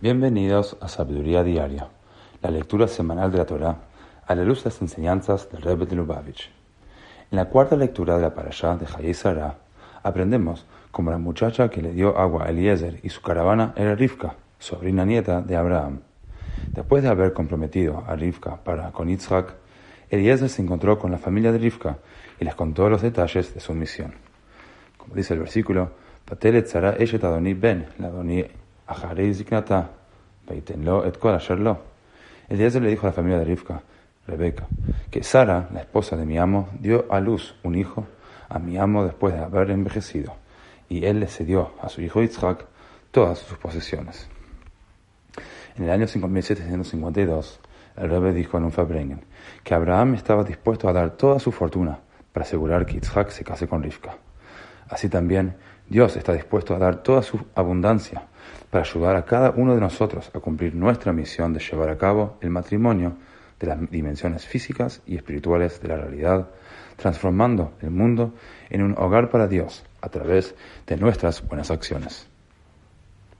Bienvenidos a Sabiduría Diaria, la lectura semanal de la Torá a la luz de las enseñanzas del Rebbe de Lubavitch. En la cuarta lectura de la parashá de Sarah, aprendemos cómo la muchacha que le dio agua a Eliezer y su caravana era Rivka, sobrina nieta de Abraham. Después de haber comprometido a Rivka para con Yitzhak, Eliezer se encontró con la familia de Rivka y les contó los detalles de su misión. Como dice el versículo, Ben, la Asherlo. Eliezer le dijo a la familia de Rivka, Rebeca, que Sara, la esposa de mi amo, dio a luz un hijo a mi amo después de haber envejecido, y él le cedió a su hijo Yitzhak todas sus posesiones. En el año 5752, el Rebbe dijo en un Fabrengen que Abraham estaba dispuesto a dar toda su fortuna para asegurar que Yitzhak se case con Rivka. Así también, Dios está dispuesto a dar toda su abundancia para ayudar a cada uno de nosotros a cumplir nuestra misión de llevar a cabo el matrimonio de las dimensiones físicas y espirituales de la realidad, transformando el mundo en un hogar para Dios a través de nuestras buenas acciones.